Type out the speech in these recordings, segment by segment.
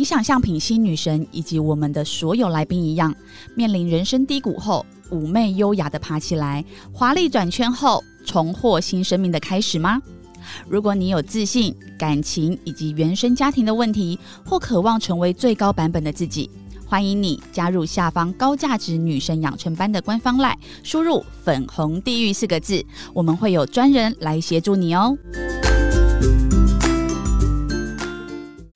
你想像品心女神以及我们的所有来宾一样，面临人生低谷后，妩媚优雅的爬起来，华丽转圈后，重获新生命的开始吗？如果你有自信、感情以及原生家庭的问题，或渴望成为最高版本的自己，欢迎你加入下方高价值女神养成班的官方赖，输入“粉红地狱”四个字，我们会有专人来协助你哦。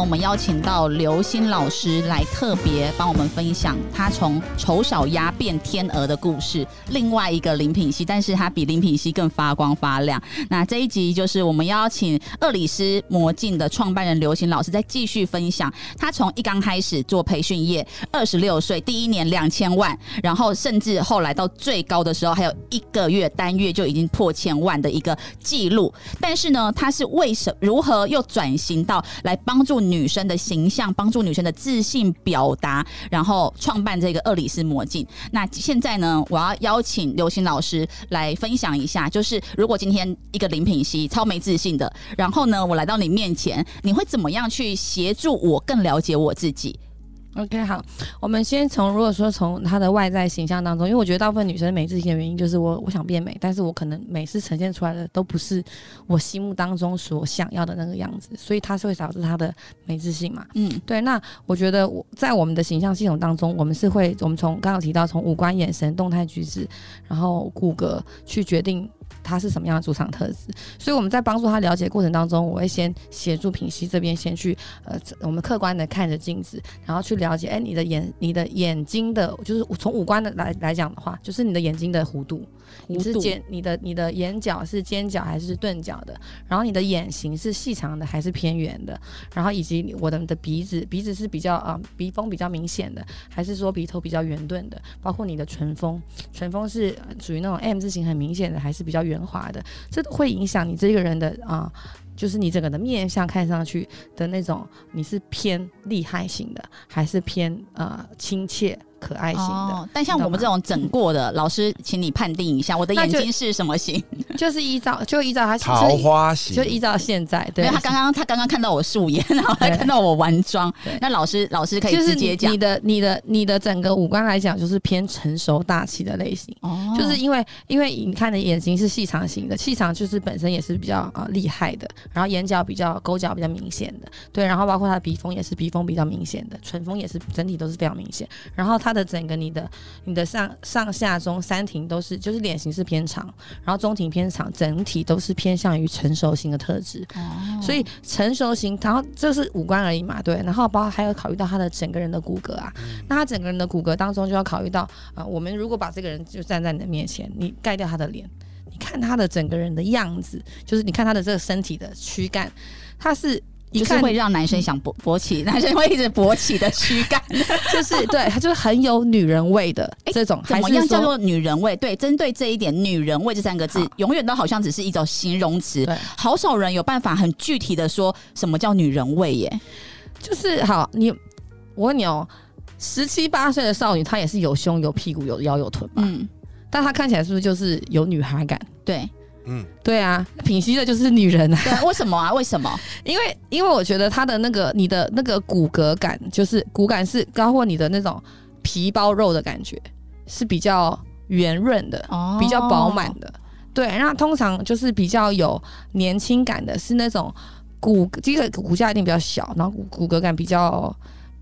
我们邀请到刘星老师来特别帮我们分享他从丑小鸭变天鹅的故事。另外一个林品熙，但是他比林品熙更发光发亮。那这一集就是我们邀请厄里斯魔镜的创办人刘星老师，再继续分享他从一刚开始做培训业，二十六岁第一年两千万，然后甚至后来到最高的时候，还有一个月单月就已经破千万的一个记录。但是呢，他是为什如何又转型到来帮助？女生的形象，帮助女生的自信表达，然后创办这个厄里斯魔镜。那现在呢，我要邀请刘星老师来分享一下，就是如果今天一个林品熙超没自信的，然后呢，我来到你面前，你会怎么样去协助我更了解我自己？OK，好，我们先从如果说从她的外在形象当中，因为我觉得大部分女生美自信的原因就是我我想变美，但是我可能美是呈现出来的都不是我心目当中所想要的那个样子，所以她是会导致她的美自信嘛。嗯，对。那我觉得我在我们的形象系统当中，我们是会我们从刚刚提到从五官、眼神、动态举止，然后骨骼去决定。他是什么样的主场特质？所以我们在帮助他了解过程当中，我会先协助品析这边先去呃，我们客观的看着镜子，然后去了解，哎，你的眼，你的眼睛的，就是从五官的来来讲的话，就是你的眼睛的弧度。你是尖，你的你的眼角是尖角还是钝角的？然后你的眼型是细长的还是偏圆的？然后以及我的的鼻子，鼻子是比较啊鼻峰比较明显的，还是说鼻头比较圆钝的？包括你的唇峰，唇峰是属于那种 M 字形很明显的，还是比较圆滑的？这都会影响你这个人的啊，就是你整个的面相看上去的那种，你是偏厉害型的，还是偏呃亲切？可爱型的，但像我们这种整过的老师，请你判定一下，我的眼睛是什么型？就是依照，就依照他桃花型，就依照现在。对，他刚刚他刚刚看到我素颜，然后他看到我完妆。那老师老师可以直接讲，你的你的你的整个五官来讲，就是偏成熟大气的类型。哦，就是因为因为你看的眼睛是细长型的，细长就是本身也是比较啊厉害的。然后眼角比较勾角比较明显的，对，然后包括他的鼻峰也是鼻峰比较明显的，唇峰也是整体都是非常明显。然后他。它的整个你的你的上上下中三庭都是就是脸型是偏长，然后中庭偏长，整体都是偏向于成熟型的特质。哦，所以成熟型，然后这是五官而已嘛，对，然后包括还有考虑到他的整个人的骨骼啊，那他整个人的骨骼当中就要考虑到啊，我们如果把这个人就站在你的面前，你盖掉他的脸，你看他的整个人的样子，就是你看他的这个身体的躯干，他是。就是会让男生想勃勃起，男生会一直勃起的躯干，就是对，他就是很有女人味的这种。怎么样叫做女人味？对，针对这一点，“女人味”这三个字，永远都好像只是一种形容词。好少人有办法很具体的说什么叫女人味耶。就是好，你我问你哦，十七八岁的少女，她也是有胸、有屁股、有腰、有臀嘛？嗯，但她看起来是不是就是有女孩感？对。嗯，对啊，品析的就是女人啊。对，为什么啊？为什么？因为因为我觉得她的那个你的那个骨骼感，就是骨感是包括你的那种皮包肉的感觉，是比较圆润的，比较饱满的。对，那通常就是比较有年轻感的，是那种骨这个骨架一定比较小，然后骨骨骼感比较。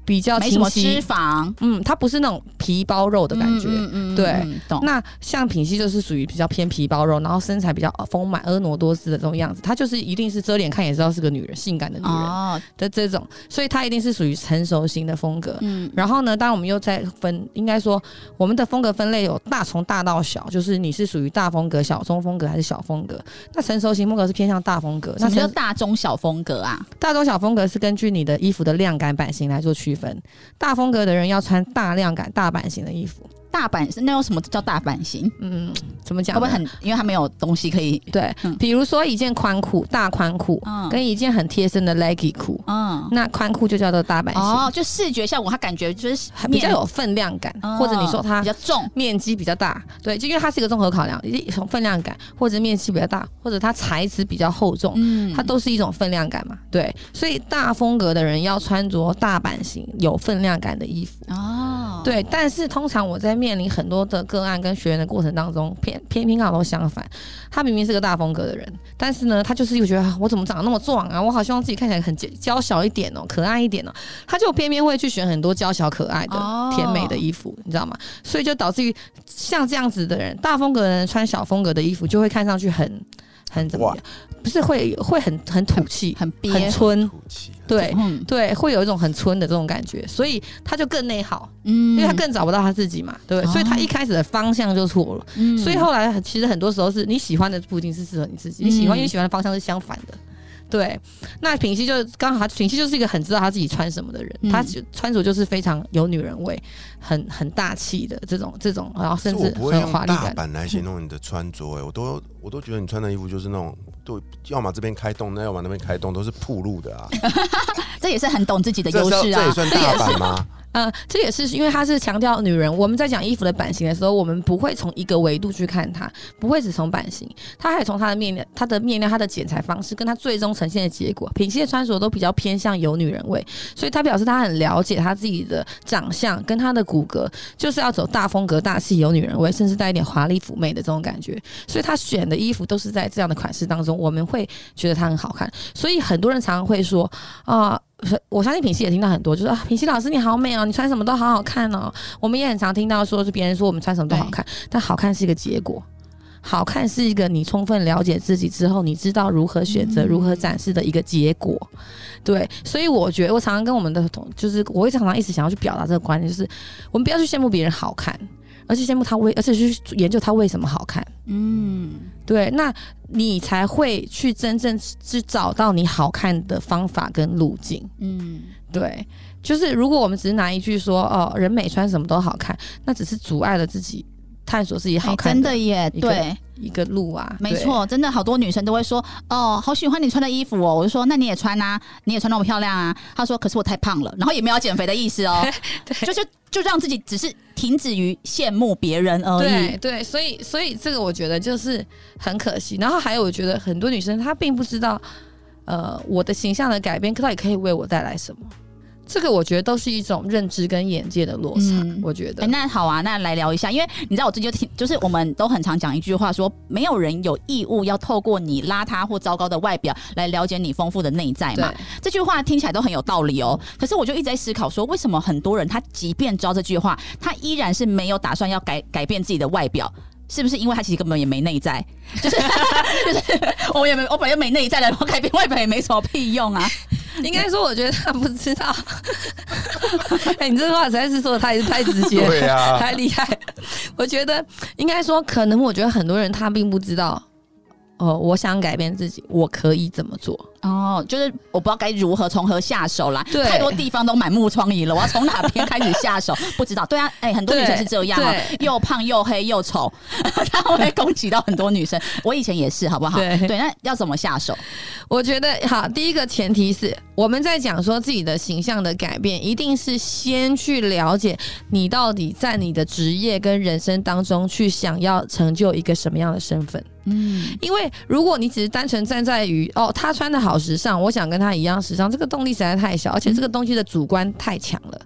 比较没什么脂肪，嗯，它不是那种皮包肉的感觉，嗯嗯对，懂。那像品系就是属于比较偏皮包肉，然后身材比较丰满、婀娜多姿的这种样子，她就是一定是遮脸看也知道是个女人，性感的女人的这种，所以她一定是属于成熟型的风格。嗯，然后呢，当然我们又在分，应该说我们的风格分类有大从大到小，就是你是属于大风格、小中风格还是小风格？那成熟型风格是偏向大风格，什么叫大中小风格啊？大中小风格是根据你的衣服的量感版型来做区。分，大风格的人要穿大量感、大版型的衣服。大版那有什么叫大版型？嗯，怎么讲？会不会很？因为它没有东西可以。对嗯，比如说一件宽裤、大宽裤，嗯跟一件很贴身的 leggy 裤，嗯，那宽裤就叫做大版型，哦，就视觉效果，它感觉就是比较有分量感，哦或者你说它比较重。面积比较大，对，就因为它是一个综合考量，一种分量感，或者面积比较大，或者它材质比较厚重，嗯它都是一种分量感嘛。对，所以大风格的人要穿着大版型、有分量感的衣服。哦，对，但是通常我在面临很多的个案跟学员的过程当中，偏偏偏刚好都相反。他明明是个大风格的人，但是呢，他就是又觉得啊我怎么长得那么壮啊？我好希望自己看起来很娇娇小一点哦，可爱一点哦。他就偏偏会去选很多娇小可爱的、哦甜美的衣服，你知道吗？所以就导致于像这样子的人，大风格的人穿小风格的衣服，就会看上去很很怎么样？不是会会很很土气、很憋很村，对。嗯对，会有一种很村的这种感觉，所以他就更内耗，嗯因为他更找不到他自己嘛，对不对？哦所以他一开始的方向就错了，嗯所以后来其实很多时候是你喜欢的不一定是适合你自己，你喜欢嗯因为你喜欢的方向是相反的。对，那品熙就刚好，品熙就是一个很知道他自己穿什么的人，嗯他就穿着就是非常有女人味，很很大气的这种这种，然后甚至不会用华丽感。大版来形容你的穿着，哎，我都我都觉得你穿的衣服就是那种，对要么这边开洞，那要么那边开洞，都是铺路的啊。这也是很懂自己的优势啊。是这也算大版吗？呃，这也是因为他是强调女人。我们在讲衣服的版型的时候，我们不会从一个维度去看它，不会只从版型，它还从它的面料、它的面料、它的剪裁方式，跟它最终呈现的结果。品系的穿着都比较偏向有女人味，所以他表示他很了解他自己的长相跟他的骨骼，就是要走大风格、大气、有女人味，甚至带一点华丽妩媚的这种感觉。所以他选的衣服都是在这样的款式当中，我们会觉得它很好看。所以很多人常常会说啊。我相信品熙也听到很多，就是啊，品熙老师你好美哦，你穿什么都好好看哦。我们也很常听到说是别人说我们穿什么都好看，但好看是一个结果，好看是一个你充分了解自己之后，你知道如何选择、嗯如何展示的一个结果。对，所以我觉得我常常跟我们的同，就是我会常常一直想要去表达这个观念，就是我们不要去羡慕别人好看，而是羡慕他为，而且去研究他为什么好看。嗯，对，那你才会去真正去找到你好看的方法跟路径。嗯，对，就是如果我们只是拿一句说哦，人美穿什么都好看，那只是阻碍了自己探索自己好哎看真的耶，对，一个路啊。没错，真的好多女生都会说，哦，好喜欢你穿的衣服哦。我就说，那你也穿啊，你也穿那么漂亮啊。她说，可是我太胖了，然后也没有减肥的意思哦，就是就让自己只是停止于羡慕别人而已。对对，所以所以这个我觉得就是很可惜。然后还有，我觉得很多女生她并不知道，呃，我的形象的改变到底可以为我带来什么。这个我觉得都是一种认知跟眼界的落差。嗯我觉得哎、，那好啊，那来聊一下，因为你知道我最近就听，就是我们都很常讲一句话说，没有人有义务要透过你邋遢或糟糕的外表来了解你丰富的内在嘛。这句话听起来都很有道理哦，可是我就一直在思考说，为什么很多人他即便知道这句话，他依然是没有打算要改改变自己的外表？是不是因为他其实根本也没内在，就是就是 我也没我本来就没内在了，然后改变外表也没什么屁用啊。应该说，我觉得他不知道。哎、你这句话实在是说的太太直接了，太厉害。我觉得应该说，可能我觉得很多人他并不知道，哦、我想改变自己，我可以怎么做？哦，就是我不知道该如何从何下手啦。对太多地方都满目疮痍了，我要从哪边开始下手？不知道。对啊，哎、很多女生是这样又胖又黑又丑，他会攻击到很多女生。我以前也是，好不好？对那要怎么下手？我觉得好，第一个前提是我们在讲说自己的形象的改变，一定是先去了解你到底在你的职业跟人生当中去想要成就一个什么样的身份。嗯，因为如果你只是单纯站在于哦，他穿的好时尚，我想跟他一样时尚，这个动力实在太小，而且这个东西的主观太强了。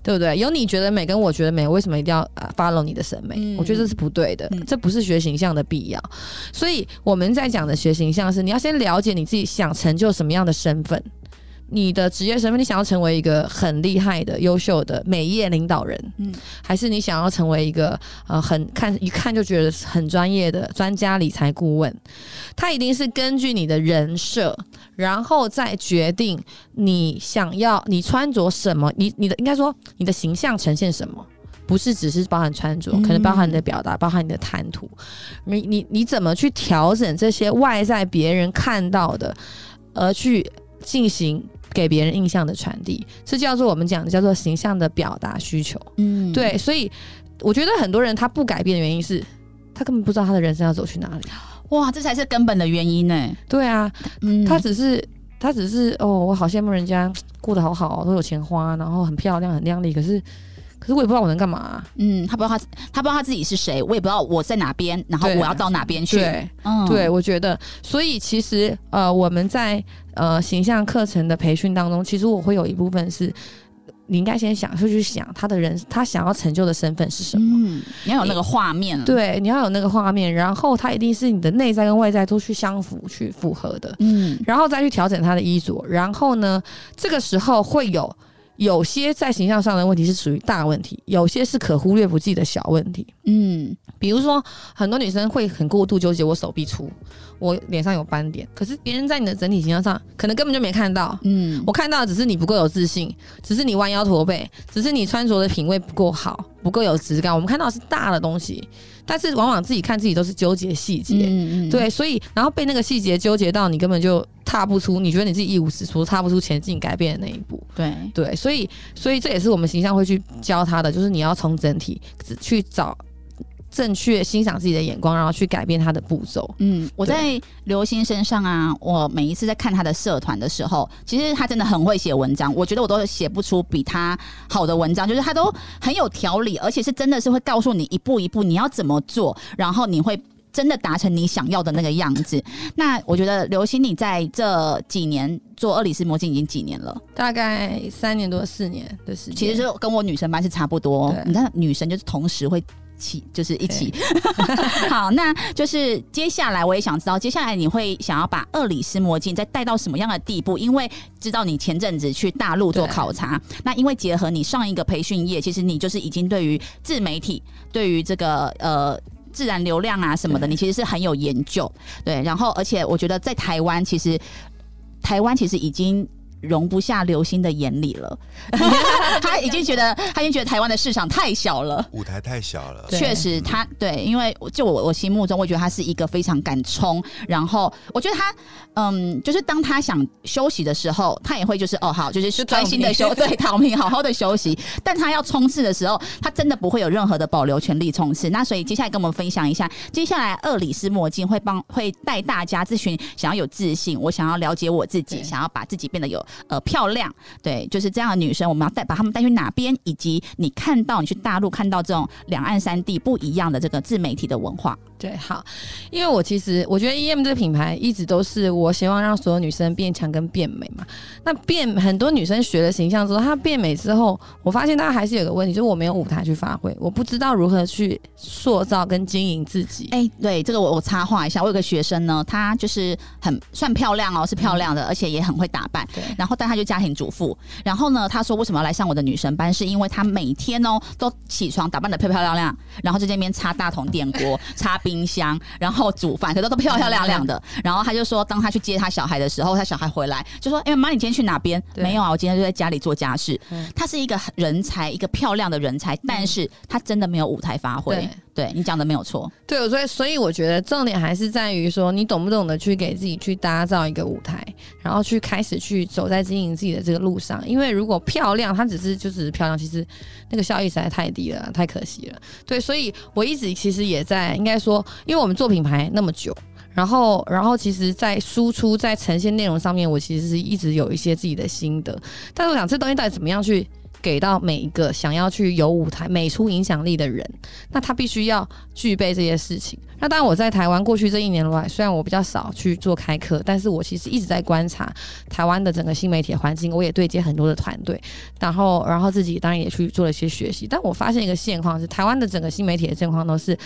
对不对？有你觉得美，跟我觉得美，为什么一定要呃 follow 你的审美？嗯我觉得这是不对的，嗯这不是学形象的必要。所以我们在讲的学形象是，你要先了解你自己想成就什么样的身份，你的职业身份，你想要成为一个很厉害的、优秀的美业领导人，嗯嗯，还是你想要成为一个呃很看一看就觉得很专业的专家理财顾问？他一定是根据你的人设，然后再决定你想要你穿着什么，你你的应该说你的形象呈现什么。不是只是包含穿着，可能包含你的表达，包含你的谈吐，你你你怎么去调整这些外在别人看到的，而去进行给别人印象的传递，这叫做我们讲的叫做形象的表达需求。嗯，对，所以我觉得很多人他不改变的原因是，他根本不知道他的人生要走去哪里。哇，这才是根本的原因呢。对啊，嗯，他只是他只是哦，我好羡慕人家过得好好，都有钱花，然后很漂亮很靓丽，可是可是我也不知道我能干嘛啊、嗯，他不知道他他不知道他自己是谁，我也不知道我在哪边，然后我要到哪边去。对。嗯，对，我觉得，所以其实呃，我们在呃形象课程的培训当中，其实我会有一部分是，你应该先想，就去想他的人，他想要成就的身份是什么。嗯，你要有那个画面。，对，你要有那个画面，然后他一定是你的内在跟外在都去相符、去符合的，嗯然后再去调整他的衣着。然后呢，这个时候会有有些在形象上的问题是属于大问题，有些是可忽略不计的小问题。嗯比如说，很多女生会很过度纠结我手臂粗，我脸上有斑点，可是别人在你的整体形象上可能根本就没看到。嗯，我看到的只是你不够有自信，只是你弯腰驼背，只是你穿着的品味不够好，不够有质感。我们看到的是大的东西，但是往往自己看自己都是纠结细节。嗯嗯，对，所以然后被那个细节纠结到你根本就踏不出，你觉得你自己一无是处，踏不出前进改变的那一步。对，对，所以所以这也是我们形象会去教他的，就是你要从整体去找正确欣赏自己的眼光，然后去改变他的步骤。嗯，我在刘星身上啊，我每一次在看他的社团的时候，其实他真的很会写文章，我觉得我都写不出比他好的文章，就是他都很有条理，而且是真的是会告诉你一步一步你要怎么做，然后你会。真的达成你想要的那个样子。那我觉得刘星，你在这几年做厄里斯魔镜已经几年了？大概三年多四年的时间，其实是跟我女神班是差不多。你看女神就是同时会起，就是一起。好，那就是接下来我也想知道，接下来你会想要把厄里斯魔镜再带到什么样的地步？因为知道你前阵子去大陆做考察，那因为结合你上一个培训业，其实你就是已经对于自媒体，对于这个呃。自然流量啊什么的，你其实是很有研究，对。然后，而且我觉得在台湾，其实台湾其实已经容不下刘星的眼里了。他已经觉得，他已经觉得台湾的市场太小了。舞台太小了，对确实他，对，因为就我我心目中，我觉得他是一个非常敢冲，然后我觉得他，嗯，就是当他想休息的时候，他也会就是哦好，就是就专心的休，对，躺平，好好的休息。但他要冲刺的时候，他真的不会有任何的保留权利冲刺。那所以接下来跟我们分享一下，接下来厄里斯墨镜会帮会带大家咨询，想要有自信，我想要了解我自己，想要把自己变得有呃漂亮，对，就是这样的女生，我们要带把她们带去哪边，以及你看到你去大陆看到这种两岸三地不一样的这个自媒体的文化，对，好，因为我其实我觉得 E M 这个品牌一直都是我希望让所有女生变强跟变美嘛。那变很多女生学了形象之后，她变美之后，我发现她还是有个问题，就是我没有舞台去发挥，我不知道如何去塑造跟经营自己。哎、对这个我我插话一下，我有个学生呢，她就是很算漂亮哦，是漂亮的，而且也很会打扮。对然后，但她就家庭主妇。然后呢，她说为什么要来上我的女神班？是因为她每天哦都起床打扮的漂漂亮亮，然后在那边擦大桶电锅、擦冰箱，然后煮饭，可都都漂漂亮亮的。然后她就说，当她去接她小孩的时候，她小孩回来就说：“哎、妈，你今天去哪边？”没有啊，我今天就在家里做家事。嗯她是一个人才，一个漂亮的人才，但是她真的没有舞台发挥。对对你讲的没有错。对，所以所以我觉得重点还是在于说，你懂不懂得去给自己去搭造一个舞台，然后去开始去走在经营自己的这个路上。因为如果漂亮，它只是就只是漂亮，其实那个效益实在太低了，太可惜了。对，所以我一直其实也在应该说，因为我们做品牌那么久。然后，然后，其实，在输出、在呈现内容上面，我其实是一直有一些自己的心得。但是，我想这东西到底怎么样去给到每一个想要去有舞台、美出影响力的人，那他必须要具备这些事情。那当然，我在台湾过去这一年来，虽然我比较少去做开课，但是我其实一直在观察台湾的整个新媒体环境，我也对接很多的团队，然后，然后自己当然也去做了一些学习。但我发现一个现况是，台湾的整个新媒体的现况都是，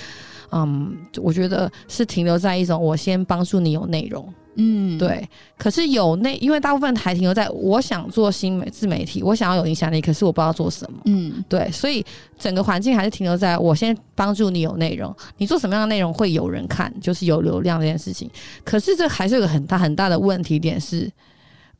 嗯，我觉得是停留在一种我先帮助你有内容，嗯，对，可是有内，因为大部分还停留在我想做新媒自媒体，我想要有影响力，可是我不知道做什么。嗯对，所以整个环境还是停留在我先帮助你有内容，你做什么样的内容会有人看，就是有流量这件事情。可是这还是有个很大很大的问题点是，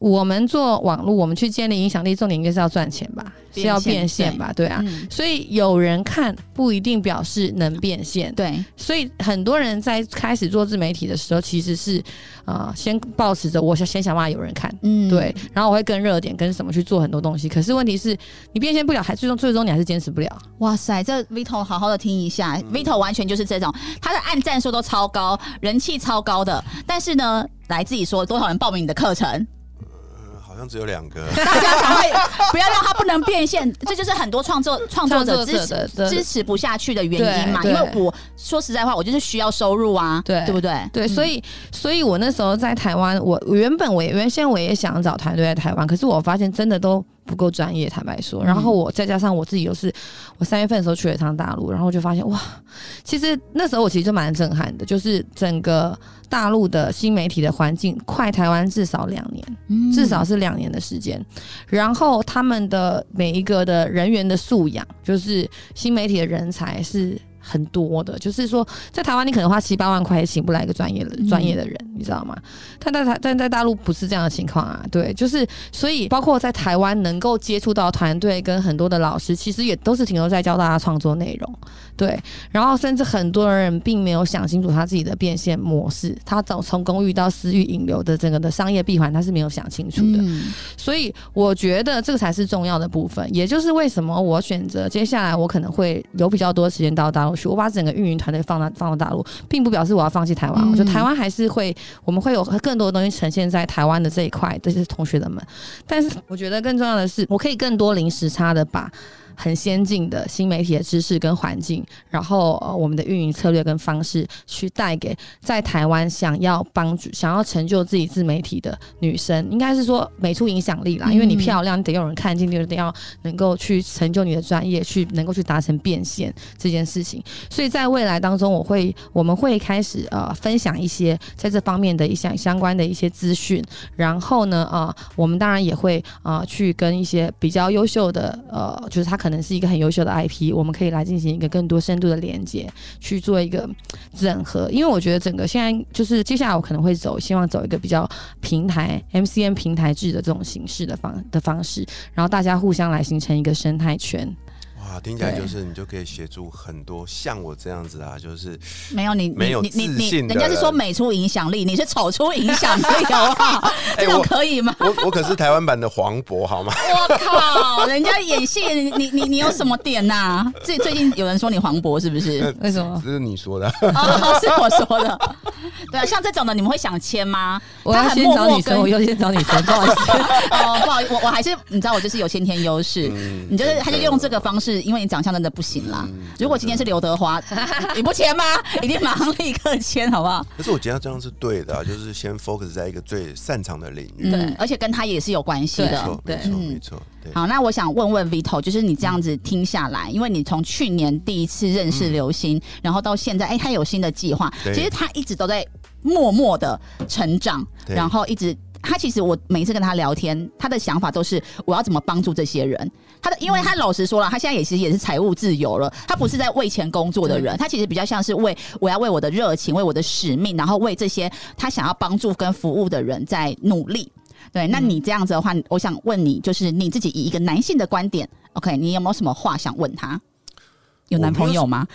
我们做网络，我们去建立影响力，重点应该是要赚钱吧，是要变现吧，对啊。嗯，所以有人看不一定表示能变现，对，所以很多人在开始做自媒体的时候，其实是呃先保持着我想先想办法有人看，嗯。对，然后我会跟热点跟什么去做很多东西。可是问题是你变现不了，还最终最终你还是坚持不了。哇塞，这 Vito 好好的听一下、v i t o 完全就是这种，他的按赞数都超高，人气超高的，但是呢，来自己说多少人报名你的课程，呃好像只有两个。大家才会不要让他不能变现，这就是很多创作创作者支持支持不下去的原因嘛。因为我说实在话，我就是需要收入啊，对对不对？对，所以以，所以我那时候在台湾，我我原本我也原先我也想找团队在台湾，可是我发现真的都不够专业，坦白说。然后我再加上我自己又是，我三月份的时候去了一趟大陆，然后就发现哇，其实那时候我其实就蛮震撼的，就是整个大陆的新媒体的环境快台湾至少两年。嗯至少是两年的时间。然后他们的每一个的人员的素养，就是新媒体的人才是。很多的，就是说，在台湾你可能花七八万块也请不来一个专业的嗯专业的人，你知道吗？但在台但在大陆不是这样的情况啊，对，就是所以包括在台湾能够接触到团队跟很多的老师，其实也都是停留在教大家创作内容，对，然后甚至很多人并没有想清楚他自己的变现模式，他走从公寓到私域引流的整个的商业闭环，他是没有想清楚的。嗯所以我觉得这个才是重要的部分，也就是为什么我选择接下来我可能会有比较多时间到大陆去，我把整个运营团队放到放到大陆，并不表示我要放弃台湾，嗯我觉得台湾还是会，我们会有更多的东西呈现在台湾的这一块，这些同学的们。但是我觉得更重要的是，我可以更多零时差的把。很先进的新媒体的知识跟环境，然后呃我们的运营策略跟方式，去带给在台湾想要帮助、想要成就自己自媒体的女生，应该是说美出影响力啦。因为你嗯漂亮，你得有人看见，你得要能够去成就你的专业，去能够去达成变现这件事情。所以在未来当中，我会我们会开始呃分享一些在这方面的一些相关的一些资讯，然后呢呃我们当然也会呃去跟一些比较优秀的呃就是他可能是一个很优秀的 IP，我们可以来进行一个更多深度的连接，去做一个整合。因为我觉得整个现在就是接下来我可能会走，希望走一个比较平台 MCN 平台制的这种形式的方的方式，然后大家互相来形成一个生态圈。哇，听起来就是你就可以协助很多像我这样子啊，就是没有你没有你你你，人家是说美出影响力，你是丑出影响力，好不好？哎这种我可以吗？我我可是台湾版的黄渤，好吗？我靠，人家演戏，你你你你有什么点呐、最最近有人说你黄渤是不是？为什么？这是你说的，哦，是我说的。对啊，像这种的，你们会想签吗？我要先找女生，我优先找女生，不好意思。哦，不好意思，我我还是你知道，我就是有先天优势。嗯你就是，他就用这个方式，因为你长相真的不行啦。如果今天是刘德华，你不签吗？一定马上立刻签，好不好？可是我觉得这样是对的、啊，就是先 focus 在一个最擅长的领域。对嗯，而且跟他也是有关系的没错，。对没错，嗯没错。好，那我想问问 Vito，就是你这样子听下来，因为你从去年第一次认识刘星，然后到现在，哎、他有新的计划，其实他一直都在默默的成长，然后一直。他其实我每一次跟他聊天，他的想法都是我要怎么帮助这些人。他的，因为他老实说了，他现在也其实也是财务自由了，他不是在为钱工作的人，他其实比较像是为我要为我的热情、为我的使命，然后为这些他想要帮助跟服务的人在努力。对，那你这样子的话，我想问你，就是你自己以一个男性的观点，OK，你有没有什么话想问他？有男朋友吗？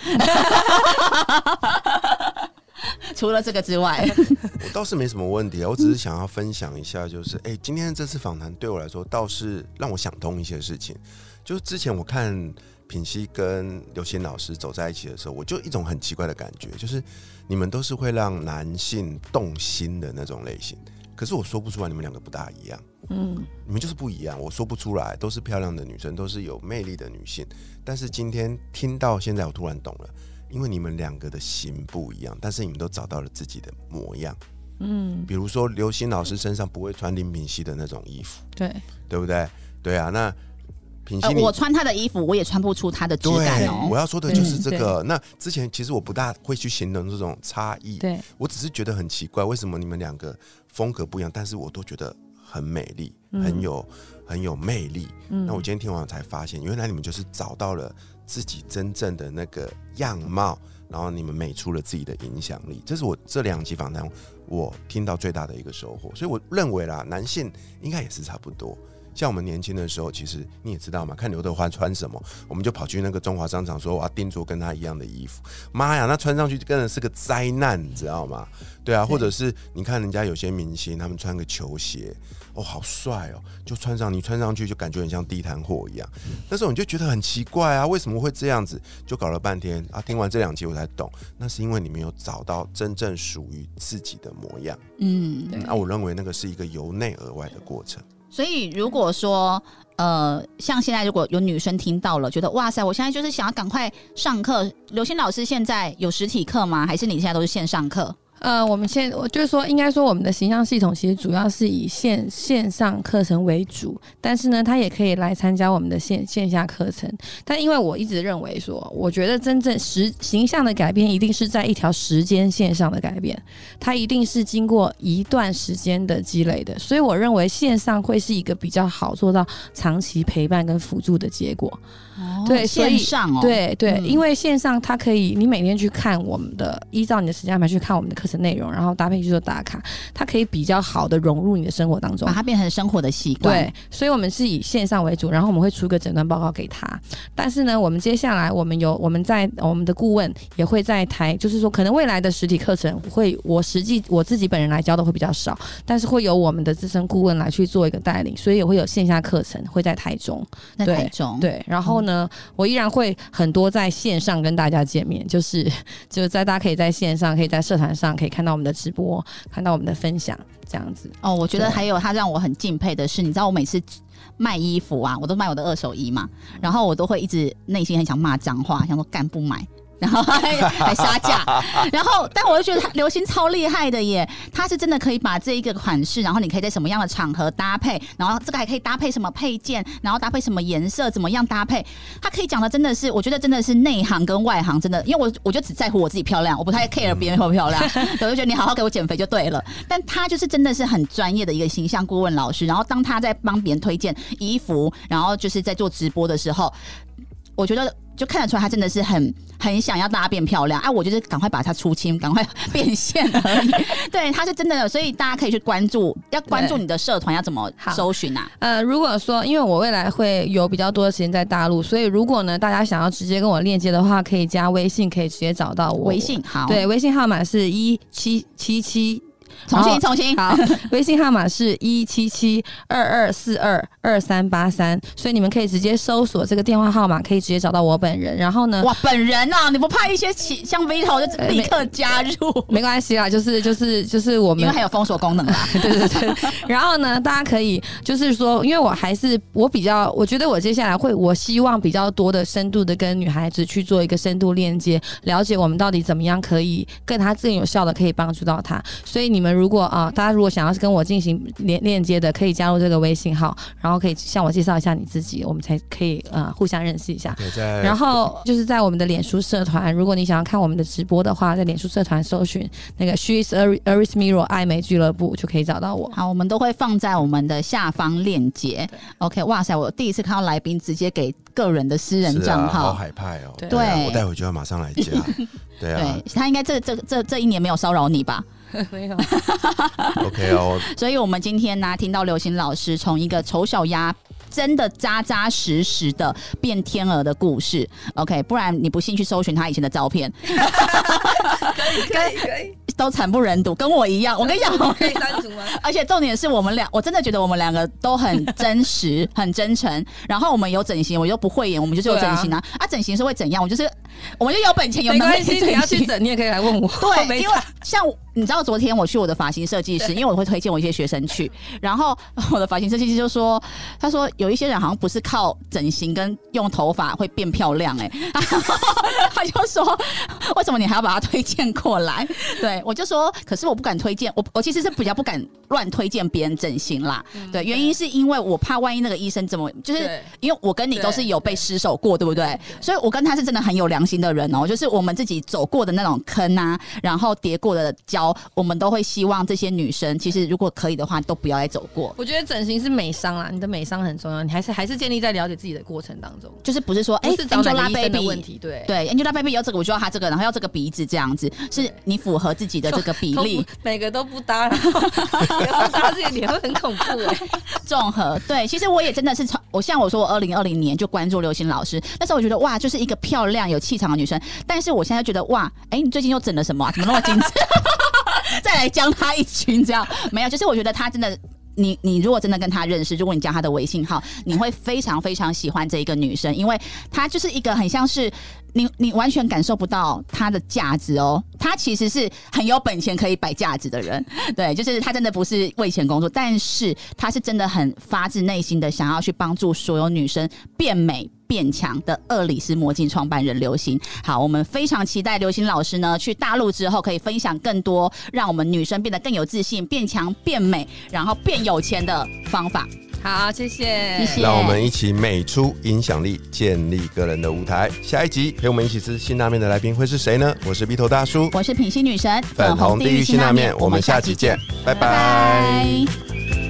除了这个之外，我倒是没什么问题啊，我只是想要分享一下，就是哎、今天这次访谈对我来说倒是让我想通一些事情。就是之前我看品熙跟刘欣老师走在一起的时候，我就一种很奇怪的感觉，就是你们都是会让男性动心的那种类型，可是我说不出来，你们两个不大一样。嗯，你们就是不一样，我说不出来，都是漂亮的女生，都是有魅力的女性。但是今天听到现在，我突然懂了，因为你们两个的型不一样，但是你们都找到了自己的模样。嗯，比如说刘星老师身上不会穿林品熙的那种衣服，对，对不对？对啊，那品熙呃，我穿他的衣服，我也穿不出他的质感对，哦我。要说的就是这个。那之前其实我不大会去形容这种差异，对，我只是觉得很奇怪，为什么你们两个风格不一样，但是我都觉得很美丽，嗯很有很有魅力。嗯那我今天听完才发现，原来你们就是找到了自己真正的那个样貌，然后你们美出了自己的影响力，这是我这两集访谈我听到最大的一个收获。所以我认为啦，男性应该也是差不多。像我们年轻的时候，其实你也知道嘛，看刘德华穿什么，我们就跑去那个中华商场说我要定做跟他一样的衣服。妈呀，那穿上去真的是个灾难，你知道吗？对啊，或者是你看人家有些明星，他们穿个球鞋，哦，好帅哦，就穿上你穿上去就感觉很像地摊货一样。那时候你就觉得很奇怪啊，为什么会这样子？就搞了半天啊，听完这两集我才懂，那是因为你没有找到真正属于自己的模样。嗯，那我认为那个是一个由内而外的过程。所以如果说呃，像现在如果有女生听到了，觉得哇塞，我现在就是想要赶快上课。刘星老师现在有实体课吗？还是你现在都是线上课？呃，我们现我就是说，应该说我们的形象系统其实主要是以线线上课程为主，但是呢，他也可以来参加我们的线线下课程。但因为我一直认为说，我觉得真正实形象的改变，一定是在一条时间线上的改变，它一定是经过一段时间的积累的。所以我认为线上会是一个比较好做到长期陪伴跟辅助的结果。所以线上哦，对对，嗯因为线上它可以，你每天去看我们的，依照你的时间安排去看我们的课程内容，然后搭配去做打卡，它可以比较好的融入你的生活当中把。它变成生活的习惯。对，所以我们是以线上为主，然后我们会出个诊断报告给他。但是呢，我们接下来我们有我们在我们的顾问也会在台，就是说可能未来的实体课程会我实际我自己本人来教的会比较少，但是会有我们的资深顾问来去做一个带领，所以也会有线下课程会在台中。在对台中。对，然后呢，我依然会很多在线上跟大家见面，就是 就是在大家可以在线上，可以在社团上可以看到我们的直播，看到我们的分享，这样子。哦，我觉得还有他让我很敬佩的是，你知道我每次卖衣服啊，我都卖我的二手衣嘛，然后我都会一直内心很想骂脏话，想说干不买。然后还 还杀价，然后但我就觉得他流星超厉害的耶，他是真的可以把这一个款式，然后你可以在什么样的场合搭配，然后这个还可以搭配什么配件，然后搭配什么颜色，怎么样搭配，他可以讲的真的是，我觉得真的是内行跟外行真的，因为我我就只在乎我自己漂亮，我不太 care 别人漂不漂亮，我就觉得你好好给我减肥就对了。但他就是真的是很专业的一个形象顾问老师，然后当他在帮别人推荐衣服，然后就是在做直播的时候，我觉得就看得出来他真的是很很想要大家变漂亮啊！我就是赶快把它出清，赶快 变现而已。对，他是真的，所以大家可以去关注，要关注你的社团要怎么搜寻啊？呃，如果说因为我未来会有比较多的时间在大陆，所以如果呢大家想要直接跟我链接的话，可以加微信，可以直接找到我。微信好，，对，微信号码是一七七七。重新重新，好，微信号码是一七七二二四二二三八三，所以你们可以直接搜索这个电话号码，可以直接找到我本人。然后呢，哇，本人啊，你不怕一些起像 Vito 就立刻加入？没关系啦，就是就是就是我们因为还有封锁功能啦。对 对对。然后呢，大家可以就是说，因为我还是我比较，我觉得我接下来会，我希望比较多的深度的跟女孩子去做一个深度链接，了解我们到底怎么样可以更她更有效的可以帮助到她。所以你们如果啊、大家如果想要是跟我进行连链接的，可以加入这个微信号，然后可以向我介绍一下你自己，我们才可以呃互相认识一下。对，在然后就是在我们的脸书社团，如果你想要看我们的直播的话，在脸书社团搜寻那个 She is Aris Miro 爱美俱乐部就可以找到我。好，我们都会放在我们的下方链接。OK，哇塞，我第一次看到来宾直接给个人的私人账号。好海派哦。对我待会就要马上来加。对啊对他应该这这这这一年没有骚扰你吧？没有，，OK 哦，所以我们今天呢，听到刘星老师从一个丑小鸭。真的扎扎实实的变天鹅的故事，OK，不然你不信去搜寻他以前的照片，可以可以可以都惨不忍睹，跟我一样。我跟你讲，可以删除吗？而且重点是我们俩，我真的觉得我们两个都很真实、很真诚。然后我们有整形，我又不会演，我们就是有整形啊。啊，整形是会怎样？我就是，我们就有本钱、有能力没关系，你要。去整，你也可以来问我。对，因为像你知道，昨天我去我的发型设计师，因为我会推荐我一些学生去，然后我的发型设计师就说，他说有一些人好像不是靠整形跟用头发会变漂亮、欸，哎，他就说为什么你还要把他推荐过来？对我就说，可是我不敢推荐，我我其实是比较不敢乱推荐别人整形啦。对，原因是因为我怕万一那个医生怎么，就是因为我跟你都是有被失手过，对不对？所以我跟他是真的很有良心的人哦，就是我们自己走过的那种坑啊，然后叠过的跤，我们都会希望这些女生，其实如果可以的话，都不要再走过。我觉得整形是美商啦，你的美商很重要，你还是还是建立在了解自己的过程当中，就是不是说，哎、不是找哪 a 个 n g e l 医 a 生的问题，对。对，Angelababy 要这个，我就要她这个，然后要这个鼻子这样子，是你符合自己的这个比例，每个都不搭，然后 然后搭自己脸会很恐怖哎、综合。对，其实我也真的是从我像我说，我二零二零年就关注刘星老师，那时候我觉得哇，就是一个漂亮有气场的女生。但是我现在觉得哇，哎、你最近又整了什么、啊？怎么那么精致？再来将她一群这样没有，就是我觉得她真的。你你如果真的跟他认识，如果你加他的微信号，你会非常非常喜欢这一个女生，因为她就是一个很像是你你完全感受不到她的价值哦，她其实是很有本钱可以摆架子的人，对，就是她真的不是为钱工作，但是她是真的很发自内心的想要去帮助所有女生变美。变强的厄里斯魔镜创办人刘星，好，我们非常期待刘星老师呢去大陆之后可以分享更多让我们女生变得更有自信、变强、变美，然后变有钱的方法。好，谢谢，谢谢让我们一起美出影响力，建立个人的舞台。下一集陪我们一起吃辛拉面的来宾会是谁呢？我是鼻头大叔，我是品心女神，粉红地狱辛拉面，我们下期见，拜拜拜拜